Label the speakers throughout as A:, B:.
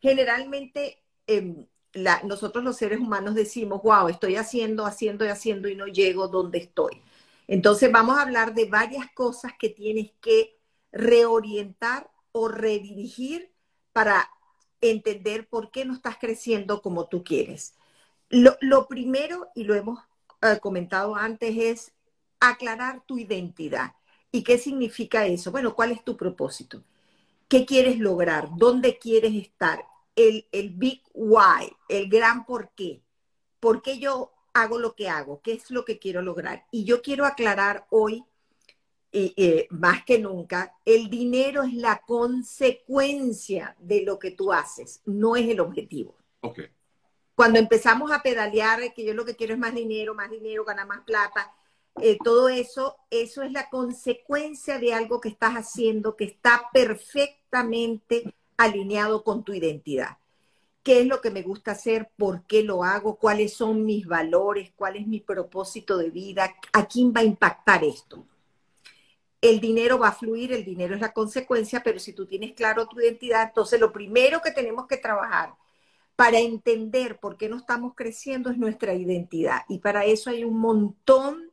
A: generalmente em, nosotros los seres humanos decimos, wow, estoy haciendo, haciendo y haciendo y no llego donde estoy. Entonces vamos a hablar de varias cosas que tienes que reorientar o redirigir para entender por qué no estás creciendo como tú quieres. Lo, primero, y lo hemos eh, comentado antes, es aclarar tu identidad. ¿Y qué significa eso? Bueno, ¿cuál es tu propósito? ¿Qué quieres lograr? ¿Dónde quieres estar? El, el big why, el gran por qué. ¿Por qué yo hago lo que hago? ¿Qué es lo que quiero lograr? Y yo quiero aclarar hoy, más que nunca, el dinero es la consecuencia de lo que tú haces, no es el objetivo.
B: Okay.
A: Cuando empezamos a pedalear, que yo lo que quiero es más dinero, más dinero, ganar más plata, eh, todo eso, eso es la consecuencia de algo que estás haciendo que está perfectamente alineado con tu identidad. ¿Qué es lo que me gusta hacer? ¿Por qué lo hago? ¿Cuáles son mis valores? ¿Cuál es mi propósito de vida? ¿A quién va a impactar esto? El dinero va a fluir, el dinero es la consecuencia, pero si tú tienes claro tu identidad, entonces lo primero que tenemos que trabajar para entender por qué no estamos creciendo es nuestra identidad. Y para eso hay un montón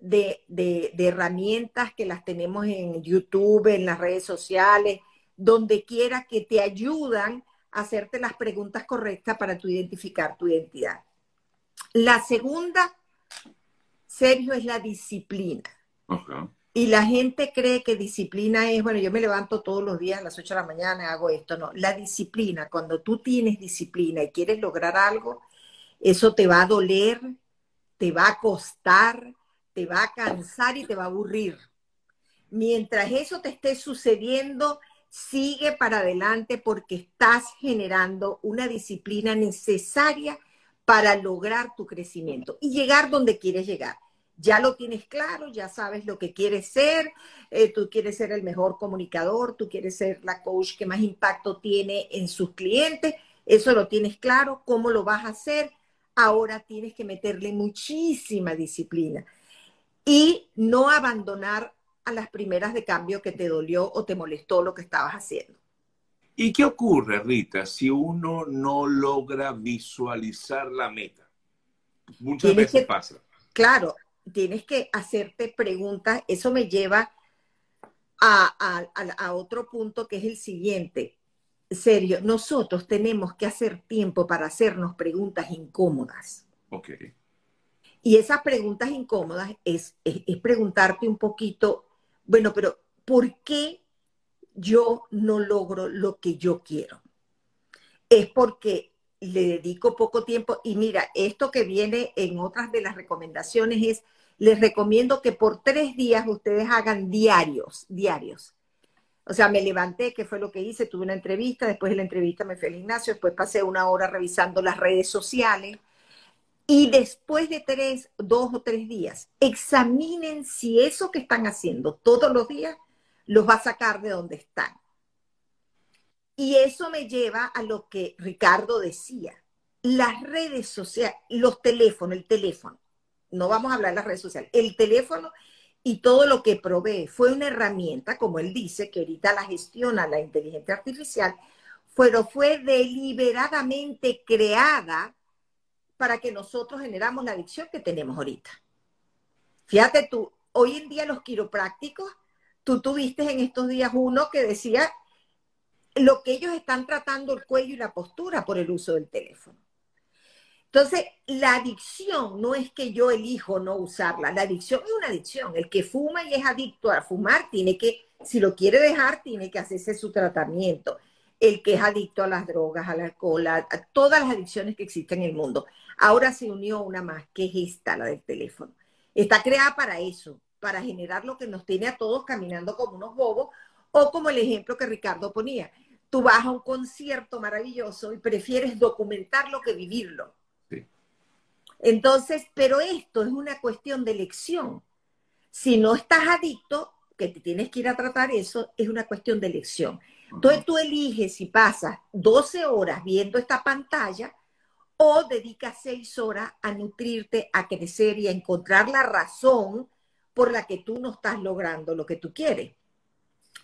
A: de, herramientas que las tenemos en YouTube, en las redes sociales, donde quiera que te ayudan a hacerte las preguntas correctas para tu identificar tu identidad. La segunda, Sergio, es la disciplina. Y la gente cree que disciplina es, bueno, yo me levanto todos los días a las 8 de la mañana, hago esto. No, la disciplina, cuando tú tienes disciplina y quieres lograr algo, eso te va a doler, te va a costar, te va a cansar y te va a aburrir. Mientras eso te esté sucediendo, sigue para adelante porque estás generando una disciplina necesaria para lograr tu crecimiento y llegar donde quieres llegar. Ya lo tienes claro, ya sabes lo que quieres ser, eh, tú quieres ser el mejor comunicador, tú quieres ser la coach que más impacto tiene en sus clientes, eso lo tienes claro, cómo lo vas a hacer, ahora tienes que meterle muchísima disciplina y no abandonar a las primeras de cambio que te dolió o te molestó lo que estabas haciendo.
B: ¿Y qué ocurre, Rita, si uno no logra visualizar la meta? Muchas veces pasa.
A: Claro, tienes que hacerte preguntas. Eso me lleva a, a, otro punto que es el siguiente. Serio, nosotros tenemos que hacer tiempo para hacernos preguntas incómodas.
B: Ok.
A: Y esas preguntas incómodas es, es, preguntarte un poquito, bueno, pero ¿por qué yo no logro lo que yo quiero? Es porque le dedico poco tiempo y mira, esto que viene en otras de las recomendaciones es, les recomiendo que por tres días ustedes hagan diarios, diarios. O sea, me levanté, que fue lo que hice, tuve una entrevista, después de la entrevista me fui al gimnasio, después pasé una hora revisando las redes sociales, y después de tres, dos o tres días, examinen si eso que están haciendo todos los días los va a sacar de donde están. Y eso me lleva a lo que Ricardo decía. Las redes sociales, los teléfonos, el teléfono, no vamos a hablar de las redes sociales, el teléfono y todo lo que provee fue una herramienta, como él dice, que ahorita la gestiona la inteligencia artificial, pero fue deliberadamente creada para que nosotros generamos la adicción que tenemos ahorita. Fíjate tú, hoy en día los quiroprácticos, tú tuviste en estos días uno que decía lo que ellos están tratando el cuello y la postura por el uso del teléfono. Entonces, la adicción no es que yo elijo no usarla, la adicción es una adicción. El que fuma y es adicto a fumar tiene que, si lo quiere dejar, tiene que hacerse su tratamiento el que es adicto a las drogas, al alcohol, a, todas las adicciones que existen en el mundo. Ahora se unió una más, que es esta, la del teléfono. Está creada para eso, para generar lo que nos tiene a todos caminando como unos bobos, o como el ejemplo que Ricardo ponía. Tú vas a un concierto maravilloso y prefieres documentarlo que vivirlo. Entonces, pero esto es una cuestión de elección. Si no estás adicto, que te tienes que ir a tratar eso, es una cuestión de elección. Entonces tú eliges si pasas 12 horas viendo esta pantalla o dedicas 6 horas a nutrirte, a crecer y a encontrar la razón por la que tú no estás logrando lo que tú quieres.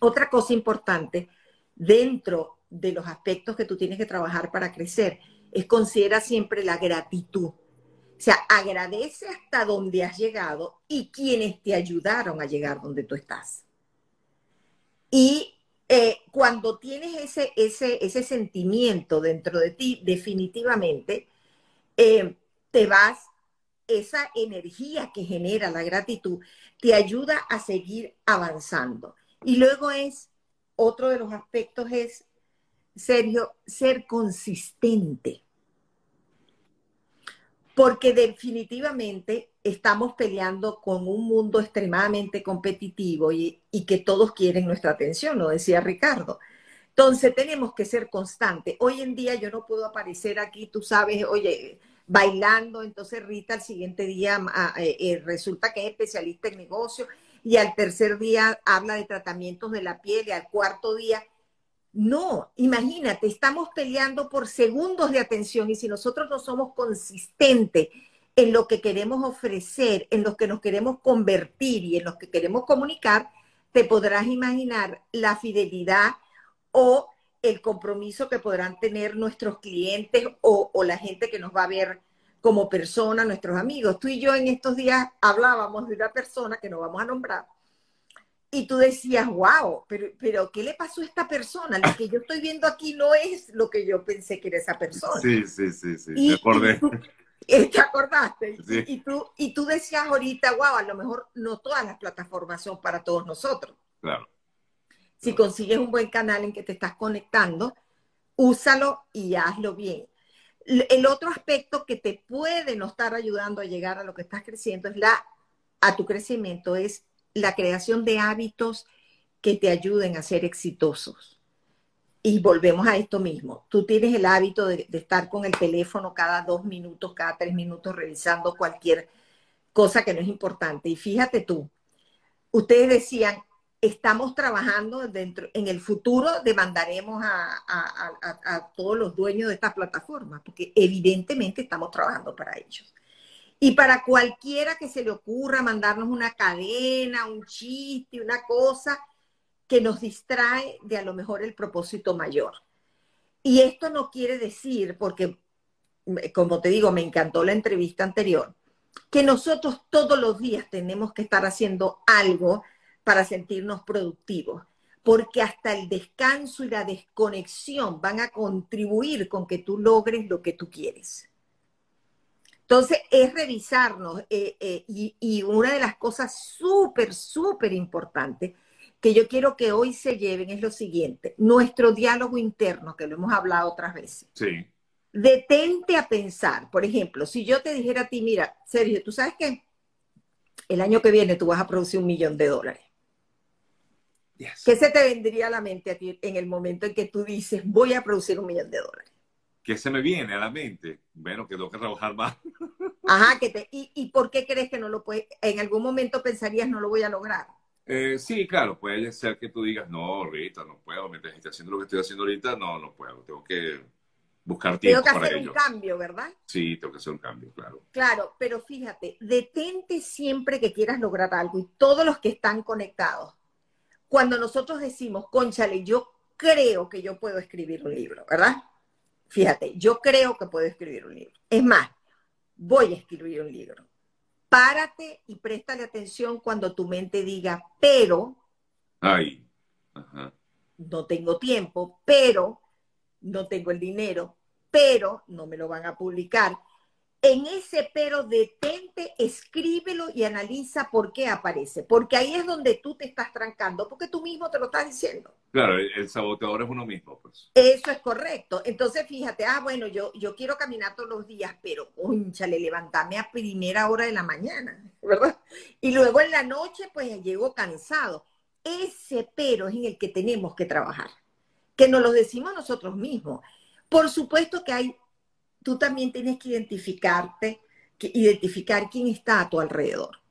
A: Otra cosa importante, dentro de los aspectos que tú tienes que trabajar para crecer es considera siempre la gratitud. O sea, agradece hasta donde has llegado y quienes te ayudaron a llegar donde tú estás. Y eh, cuando tienes ese, ese, ese sentimiento dentro de ti, definitivamente eh, te vas, esa energía que genera la gratitud te ayuda a seguir avanzando. Y luego es, otro de los aspectos es, Sergio, ser consistente. Porque definitivamente estamos peleando con un mundo extremadamente competitivo y, y que todos quieren nuestra atención, lo decía Ricardo. Entonces tenemos que ser constantes. Hoy en día yo no puedo aparecer aquí, tú sabes, oye, bailando, entonces Rita al siguiente día ah, eh, eh, resulta que es especialista en negocio y al tercer día habla de tratamientos de la piel y al cuarto día no, imagínate, estamos peleando por segundos de atención y si nosotros no somos consistentes en lo que queremos ofrecer, en lo que nos queremos convertir y en lo que queremos comunicar, te podrás imaginar la fidelidad o el compromiso que podrán tener nuestros clientes o, o, la gente que nos va a ver como persona, nuestros amigos. Tú y yo en estos días hablábamos de una persona que no vamos a nombrar, y tú decías, wow, pero, pero ¿qué le pasó a esta persona? Lo que yo estoy viendo aquí no es lo que yo pensé que era esa persona.
B: Sí, sí, sí, sí, me acordé.
A: Eh, ¿Te acordaste? Y, tú, y tú decías ahorita, wow, a lo mejor no todas las plataformas son para todos nosotros.
B: Claro.
A: Si consigues un buen canal en que te estás conectando, úsalo y hazlo bien. El otro aspecto que te puede no estar ayudando a llegar a lo que estás creciendo es la, a tu crecimiento, es la creación de hábitos que te ayuden a ser exitosos. Y volvemos a esto mismo. Tú tienes el hábito de, estar con el teléfono cada dos minutos, cada tres minutos, revisando cualquier cosa que no es importante. Y fíjate tú, ustedes decían, estamos trabajando dentro, en el futuro demandaremos a, a todos los dueños de estas plataformas, porque evidentemente estamos trabajando para ellos. Y para cualquiera que se le ocurra mandarnos una cadena, un chiste, una cosa que nos distrae de a lo mejor el propósito mayor. Y esto no quiere decir, porque como te digo, me encantó la entrevista anterior, que nosotros todos los días tenemos que estar haciendo algo para sentirnos productivos, porque hasta el descanso y la desconexión van a contribuir con que tú logres lo que tú quieres. Entonces, es revisarnos eh, eh, y, una de las cosas súper, súper importantes que yo quiero que hoy se lleven es lo siguiente, nuestro diálogo interno, que lo hemos hablado otras veces.
B: Sí.
A: Detente a pensar, por ejemplo, si yo te dijera a ti, mira, Sergio, tú sabes que el año que viene tú vas a producir un millón de dólares. ¿Qué se te vendría a la mente a ti en el momento en que tú dices, voy a producir un millón de dólares?
B: ¿Qué se me viene a la mente? Bueno, que tengo que trabajar más.
A: Ajá, que te, y, ¿y por qué crees que no lo puedes? En algún momento pensarías, no lo voy a lograr.
B: Eh, sí, claro, puede ser que tú digas, no, Rita, no puedo, mientras estoy haciendo lo que estoy haciendo ahorita, no, no puedo, tengo que buscar tiempo
A: Tengo que hacer un cambio, ¿verdad?
B: Sí, tengo que hacer un cambio, claro.
A: Claro, pero fíjate, detente siempre que quieras lograr algo y todos los que están conectados, cuando nosotros decimos, conchale, yo creo que yo puedo escribir un libro, ¿verdad? Fíjate, yo creo que puedo escribir un libro. Es más, voy a escribir un libro. Párate y préstale atención cuando tu mente diga, pero,
B: Ay.
A: no tengo tiempo, pero no tengo el dinero, pero no me lo van a publicar, en ese pero detente, escríbelo y analiza por qué aparece, porque ahí es donde tú te estás trancando, porque tú mismo te lo estás diciendo.
B: Claro, el saboteador es uno mismo, pues.
A: Eso es correcto. Entonces, fíjate, ah, bueno, yo, yo quiero caminar todos los días, pero, conchale, levantame a primera hora de la mañana, ¿verdad? Y luego en la noche, pues, llego cansado. Ese pero es en el que tenemos que trabajar, que nos lo decimos nosotros mismos. Por supuesto que hay tú también tienes que identificarte, que identificar quién está a tu alrededor.